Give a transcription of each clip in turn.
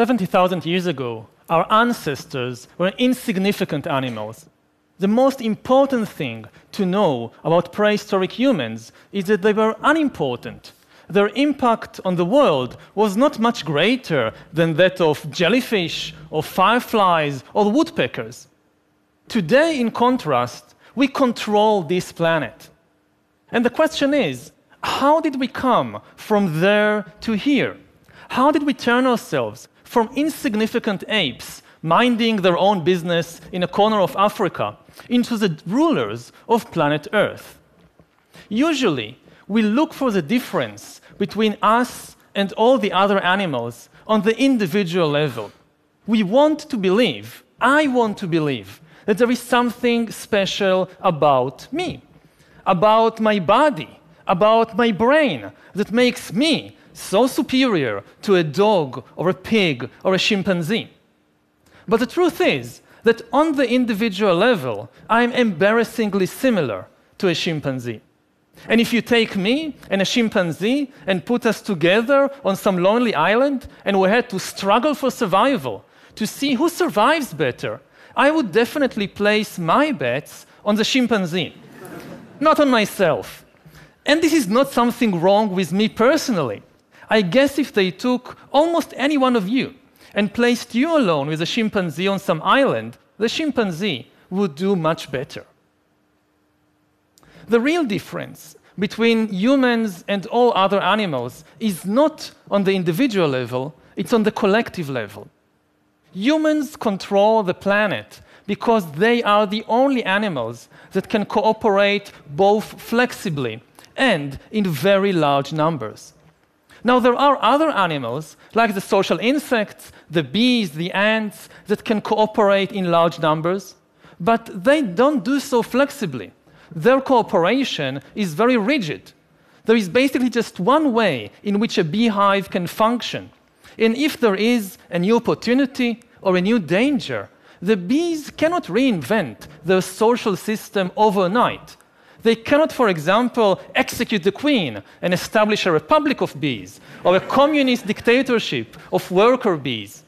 70,000 years ago, our ancestors were insignificant animals. The most important thing to know about prehistoric humans is that they were unimportant. Their impact on the world was not much greater than that of jellyfish or fireflies or woodpeckers. Today, in contrast, we control this planet. And the question is how did we come from there to here? How did we turn ourselves from insignificant apes minding their own business in a corner of Africa into the rulers of planet Earth? Usually, we look for the difference between us and all the other animals on the individual level. We want to believe, I want to believe, that there is something special about me, about my body, about my brain that makes me so superior to a dog or a pig or a chimpanzee. But the truth is that on the individual level, I'm embarrassingly similar to a chimpanzee. And if you take me and a chimpanzee and put us together on some lonely island and we had to struggle for survival to see who survives better, I would definitely place my bets on the chimpanzee, not on myself. And this is not something wrong with me personally. I guess if they took almost any one of you and placed you alone with a chimpanzee on some island, the chimpanzee would do much better. The real difference between humans and all other animals is not on the individual level, it's on the collective level. Humans control the planet because they are the only animals that can cooperate both flexibly and in very large numbers. Now, there are other animals, like the social insects, the bees, the ants, that can cooperate in large numbers, but they don't do so flexibly. Their cooperation is very rigid. There is basically just one way in which a beehive can function. And if there is a new opportunity or a new danger, the bees cannot reinvent their social system overnight. They cannot, for example, execute the queen and establish a republic of bees or a communist dictatorship of worker bees.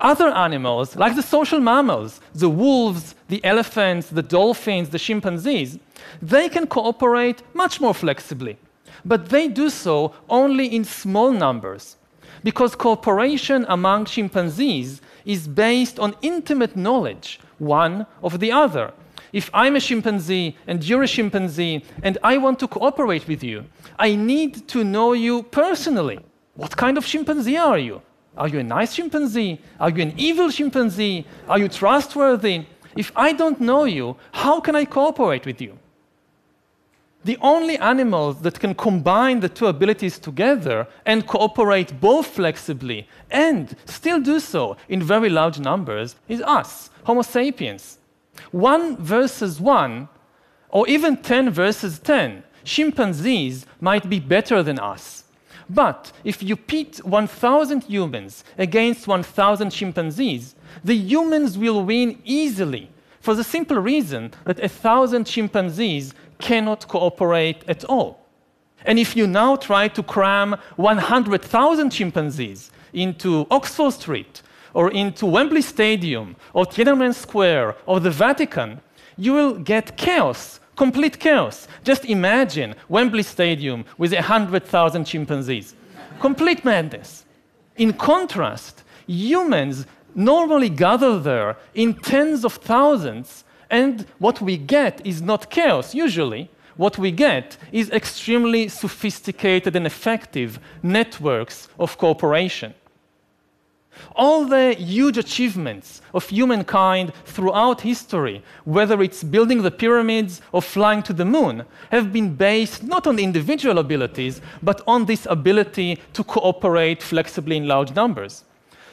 Other animals, like the social mammals, the wolves, the elephants, the dolphins, the chimpanzees, they can cooperate much more flexibly. But they do so only in small numbers, because cooperation among chimpanzees is based on intimate knowledge, one of the other, if I'm a chimpanzee and you're a chimpanzee and I want to cooperate with you, I need to know you personally. What kind of chimpanzee are you? Are you a nice chimpanzee? Are you an evil chimpanzee? Are you trustworthy? If I don't know you, how can I cooperate with you? The only animals that can combine the two abilities together and cooperate both flexibly and still do so in very large numbers is us, Homo sapiens. 1 versus 1, or even 10 versus 10, chimpanzees might be better than us. But if you pit 1,000 humans against 1,000 chimpanzees, the humans will win easily for the simple reason that 1,000 chimpanzees cannot cooperate at all. And if you now try to cram 100,000 chimpanzees into Oxford Street or into Wembley Stadium or Tiananmen Square or the Vatican, you will get chaos, complete chaos. Just imagine Wembley Stadium with 100,000 chimpanzees. complete madness. In contrast, humans normally gather there in tens of thousands, and what we get is not chaos, usually. What we get is extremely sophisticated and effective networks of cooperation. All the huge achievements of humankind throughout history, whether it's building the pyramids or flying to the moon, have been based not on individual abilities, but on this ability to cooperate flexibly in large numbers.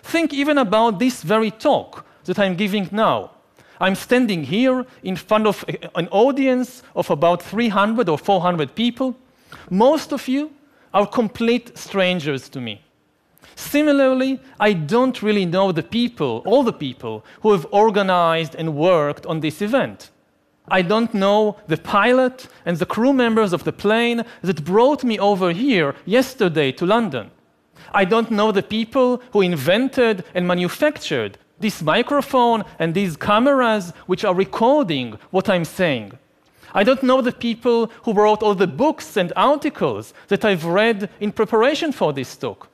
Think even about this very talk that I'm giving now. I'm standing here in front of an audience of about 300 or 400 people. Most of you are complete strangers to me. Similarly, I don't really know the people, all the people, who have organized and worked on this event. I don't know the pilot and the crew members of the plane that brought me over here yesterday to London. I don't know the people who invented and manufactured this microphone and these cameras which are recording what I'm saying. I don't know the people who wrote all the books and articles that I've read in preparation for this talk.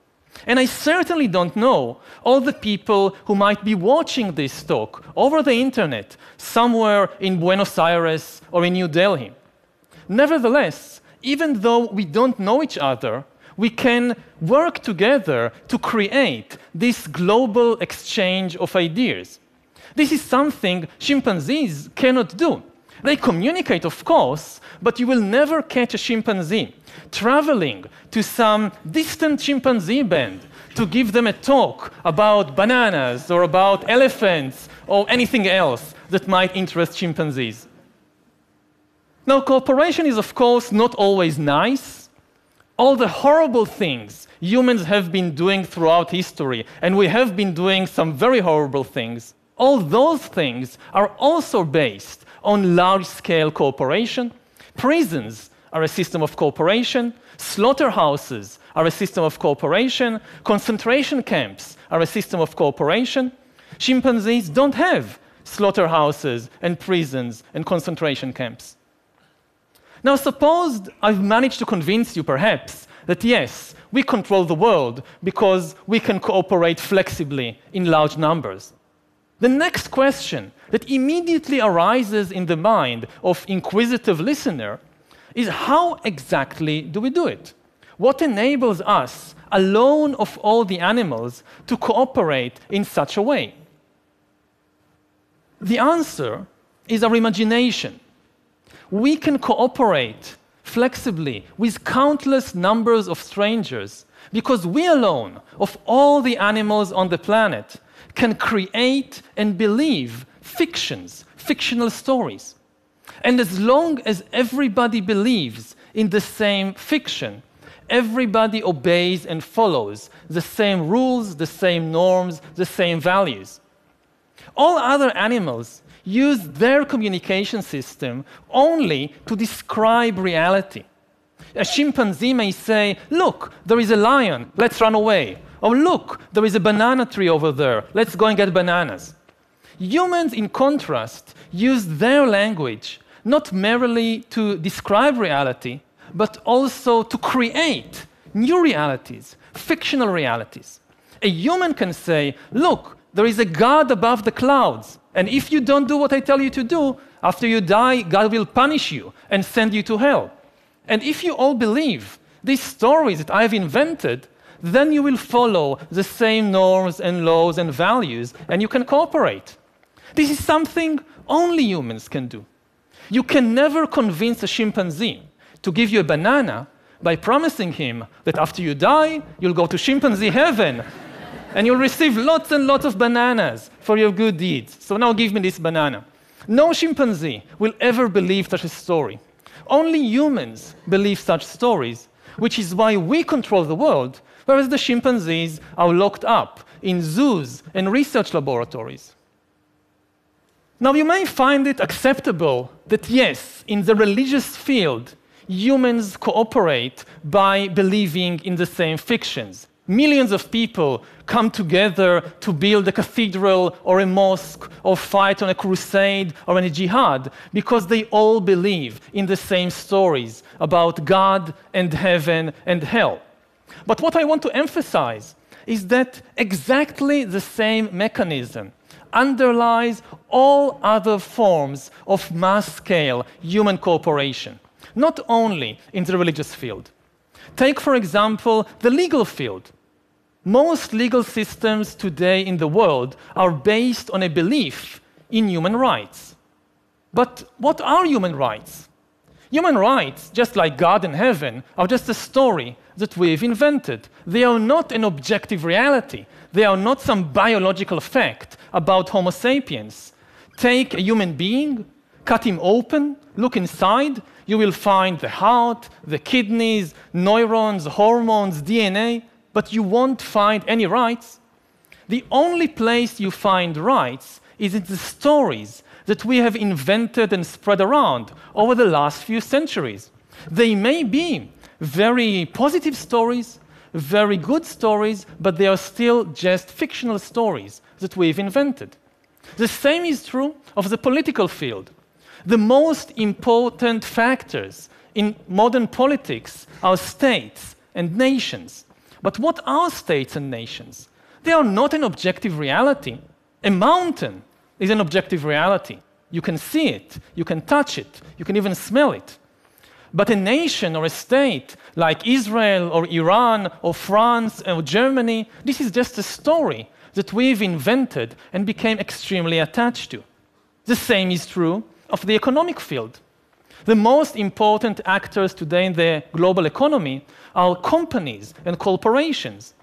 And I certainly don't know all the people who might be watching this talk over the internet somewhere in Buenos Aires or in New Delhi. Nevertheless, even though we don't know each other, we can work together to create this global exchange of ideas. This is something chimpanzees cannot do. They communicate, of course, but you will never catch a chimpanzee traveling to some distant chimpanzee band to give them a talk about bananas or about elephants or anything else that might interest chimpanzees. Now, cooperation is, of course, not always nice. All the horrible things humans have been doing throughout history, and we have been doing some very horrible things, all those things are also based on large scale cooperation. Prisons are a system of cooperation, slaughterhouses are a system of cooperation, concentration camps are a system of cooperation. Chimpanzees don't have slaughterhouses and prisons and concentration camps. Now, suppose I've managed to convince you, perhaps, that yes, we control the world because we can cooperate flexibly in large numbers. The next question that immediately arises in the mind of inquisitive listener is how exactly do we do it? What enables us, alone of all the animals, to cooperate in such a way? The answer is our imagination. We can cooperate flexibly with countless numbers of strangers because we alone, of all the animals on the planet, can create and believe fictions, fictional stories. And as long as everybody believes in the same fiction, everybody obeys and follows the same rules, the same norms, the same values. All other animals use their communication system only to describe reality. A chimpanzee may say, Look, there is a lion, let's run away. Or look, there is a banana tree over there, let's go and get bananas. Humans, in contrast, use their language not merely to describe reality, but also to create new realities, fictional realities. A human can say, Look, there is a God above the clouds, and if you don't do what I tell you to do, after you die, God will punish you and send you to hell. And if you all believe these stories that I've invented, then you will follow the same norms and laws and values, and you can cooperate. This is something only humans can do. You can never convince a chimpanzee to give you a banana by promising him that after you die, you'll go to chimpanzee heaven and you'll receive lots and lots of bananas for your good deeds. So now give me this banana. No chimpanzee will ever believe such a story. Only humans believe such stories, which is why we control the world, whereas the chimpanzees are locked up in zoos and research laboratories. Now, you may find it acceptable that, yes, in the religious field, humans cooperate by believing in the same fictions. Millions of people come together to build a cathedral or a mosque or fight on a crusade or in a jihad because they all believe in the same stories about God and heaven and hell. But what I want to emphasize is that exactly the same mechanism underlies all other forms of mass scale human cooperation, not only in the religious field. Take, for example, the legal field. Most legal systems today in the world are based on a belief in human rights. But what are human rights? Human rights, just like God and heaven, are just a story that we've invented. They are not an objective reality. They are not some biological fact about Homo sapiens. Take a human being, cut him open, look inside, you will find the heart, the kidneys, neurons, hormones, DNA, but you won't find any rights. The only place you find rights is in the stories that we have invented and spread around over the last few centuries. They may be very positive stories, very good stories, but they are still just fictional stories that we've invented. The same is true of the political field. The most important factors in modern politics are states and nations. But what are states and nations? They are not an objective reality. A mountain is an objective reality. You can see it, you can touch it, you can even smell it. But a nation or a state like Israel or Iran or France or Germany, this is just a story that we've invented and became extremely attached to. The same is true of the economic field. The most important actors today in the global economy are companies and corporations.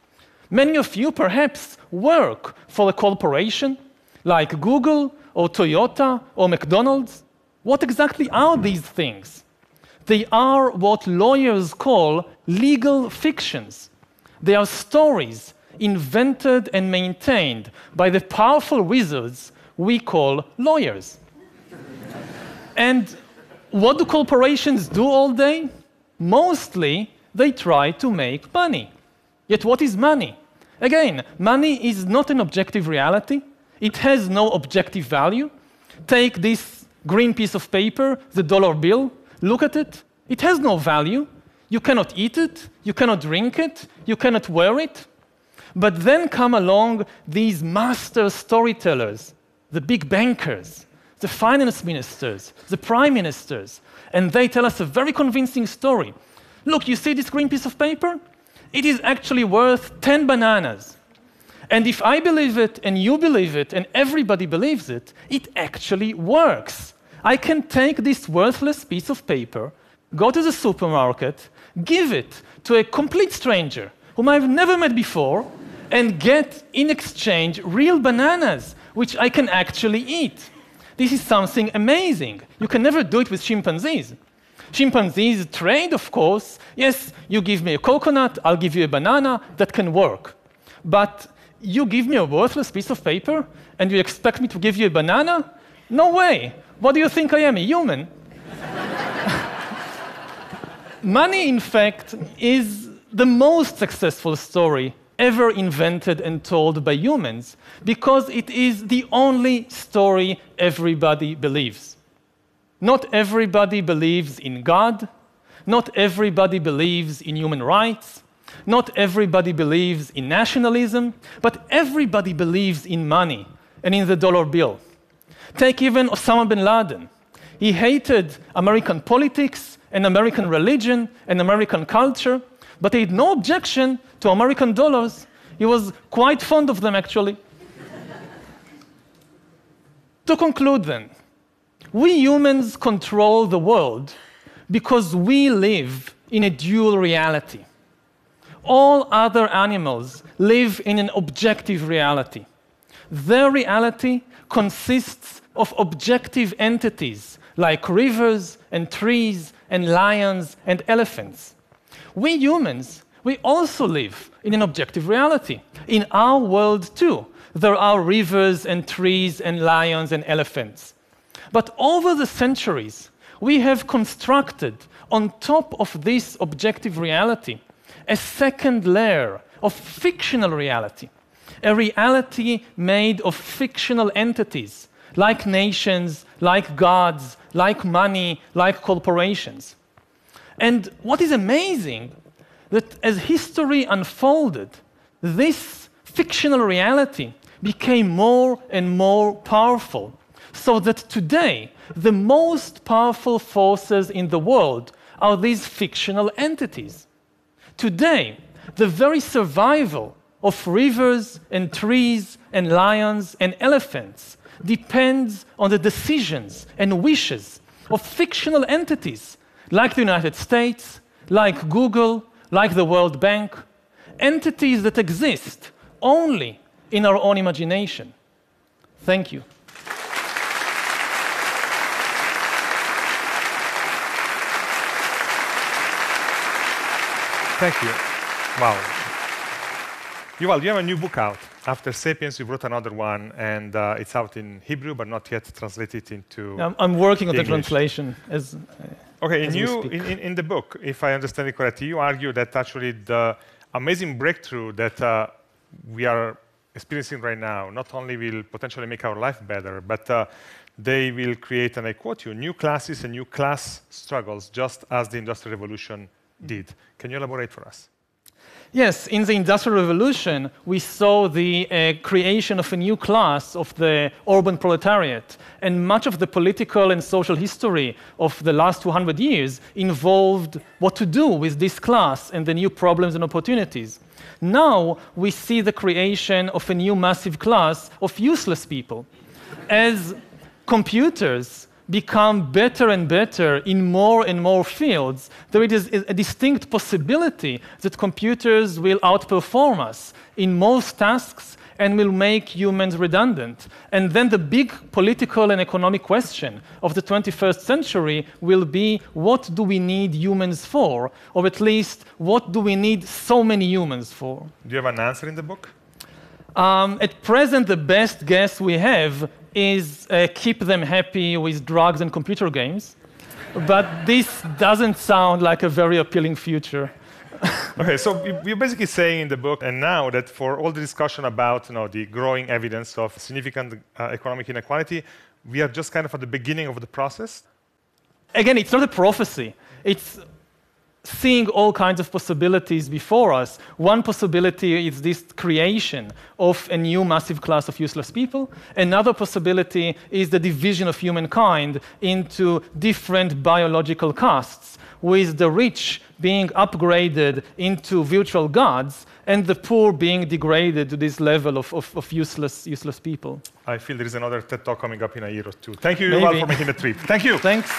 Many of you perhaps work for a corporation like Google or Toyota or McDonald's. What exactly are these things? They are what lawyers call legal fictions. They are stories invented and maintained by the powerful wizards we call lawyers. and what do corporations do all day? Mostly, they try to make money. Yet, what is money? Again, money is not an objective reality, it has no objective value. Take this green piece of paper, the dollar bill, look at it. It has no value. You cannot eat it, you cannot drink it, you cannot wear it. But then come along these master storytellers, the big bankers, the finance ministers, the prime ministers, and they tell us a very convincing story. Look, you see this green piece of paper? It is actually worth 10 bananas. And if I believe it, and you believe it, and everybody believes it, it actually works. I can take this worthless piece of paper, go to the supermarket, give it to a complete stranger whom I've never met before, and get in exchange real bananas, which I can actually eat. This is something amazing. You can never do it with chimpanzees. Chimpanzees trade, of course. Yes, you give me a coconut, I'll give you a banana, that can work. But you give me a worthless piece of paper and you expect me to give you a banana? No way. What do you think I am, a human? Money, in fact, is the most successful story ever invented and told by humans because it is the only story everybody believes. Not everybody believes in God, not everybody believes in human rights, not everybody believes in nationalism, but everybody believes in money and in the dollar bill. Take even Osama bin Laden. He hated American politics and American religion and American culture, but he had no objection to American dollars. He was quite fond of them, actually. to conclude, then, we humans control the world because we live in a dual reality all other animals live in an objective reality. Their reality consists of objective entities like rivers and trees and lions and elephants. We humans, we also live in an objective reality. In our world, too, there are rivers and trees and lions and elephants. But over the centuries, we have constructed on top of this objective reality a second layer of fictional reality, a reality made of fictional entities like nations, like gods, like money, like corporations. And what is amazing that as history unfolded, this fictional reality became more and more powerful, so that today the most powerful forces in the world are these fictional entities. Today, the very survival of rivers and trees and lions and elephants depends on the decisions and wishes of fictional entities like the United States, like Google, like the World Bank, entities that exist only in our own imagination. Thank you. Thank you. Wow. Yuval, you have a new book out. After Sapiens, you wrote another one, and uh, it's out in Hebrew, but not yet translated into. I'm, I'm working on the translation. As, uh, okay, as in, you, in, in, the book, if I understand it correctly, you argue that actually the amazing breakthrough that uh, we are experiencing right now not only will potentially make our life better, but uh, they will create, and I quote you, new classes and new class struggles, just as the Industrial Revolution did. Can you elaborate for us? Yes, in the Industrial Revolution, we saw the uh, creation of a new class of the urban proletariat. And much of the political and social history of the last 200 years involved what to do with this class and the new problems and opportunities. Now we see the creation of a new massive class of useless people. As computers become better and better in more and more fields, there is a distinct possibility that computers will outperform us in most tasks and will make humans redundant. And then the big political and economic question of the 21st century will be what do we need humans for? Or at least, what do we need so many humans for? Do you have an answer in the book? Um, at present, the best guess we have is uh, keep them happy with drugs and computer games. but this doesn't sound like a very appealing future. okay, so you're basically saying in the book, and now that for all the discussion about you know, the growing evidence of significant uh, economic inequality, we are just kind of at the beginning of the process. Again, it's not a prophecy. It's seeing all kinds of possibilities before us. One possibility is this creation of a new massive class of useless people. Another possibility is the division of humankind into different biological castes, with the rich being upgraded into virtual gods and the poor being degraded to this level of, of, of useless, useless people. I feel there is another TED Talk coming up in a year or two. Thank you, Yuval, for making the trip. Thank you. Thanks.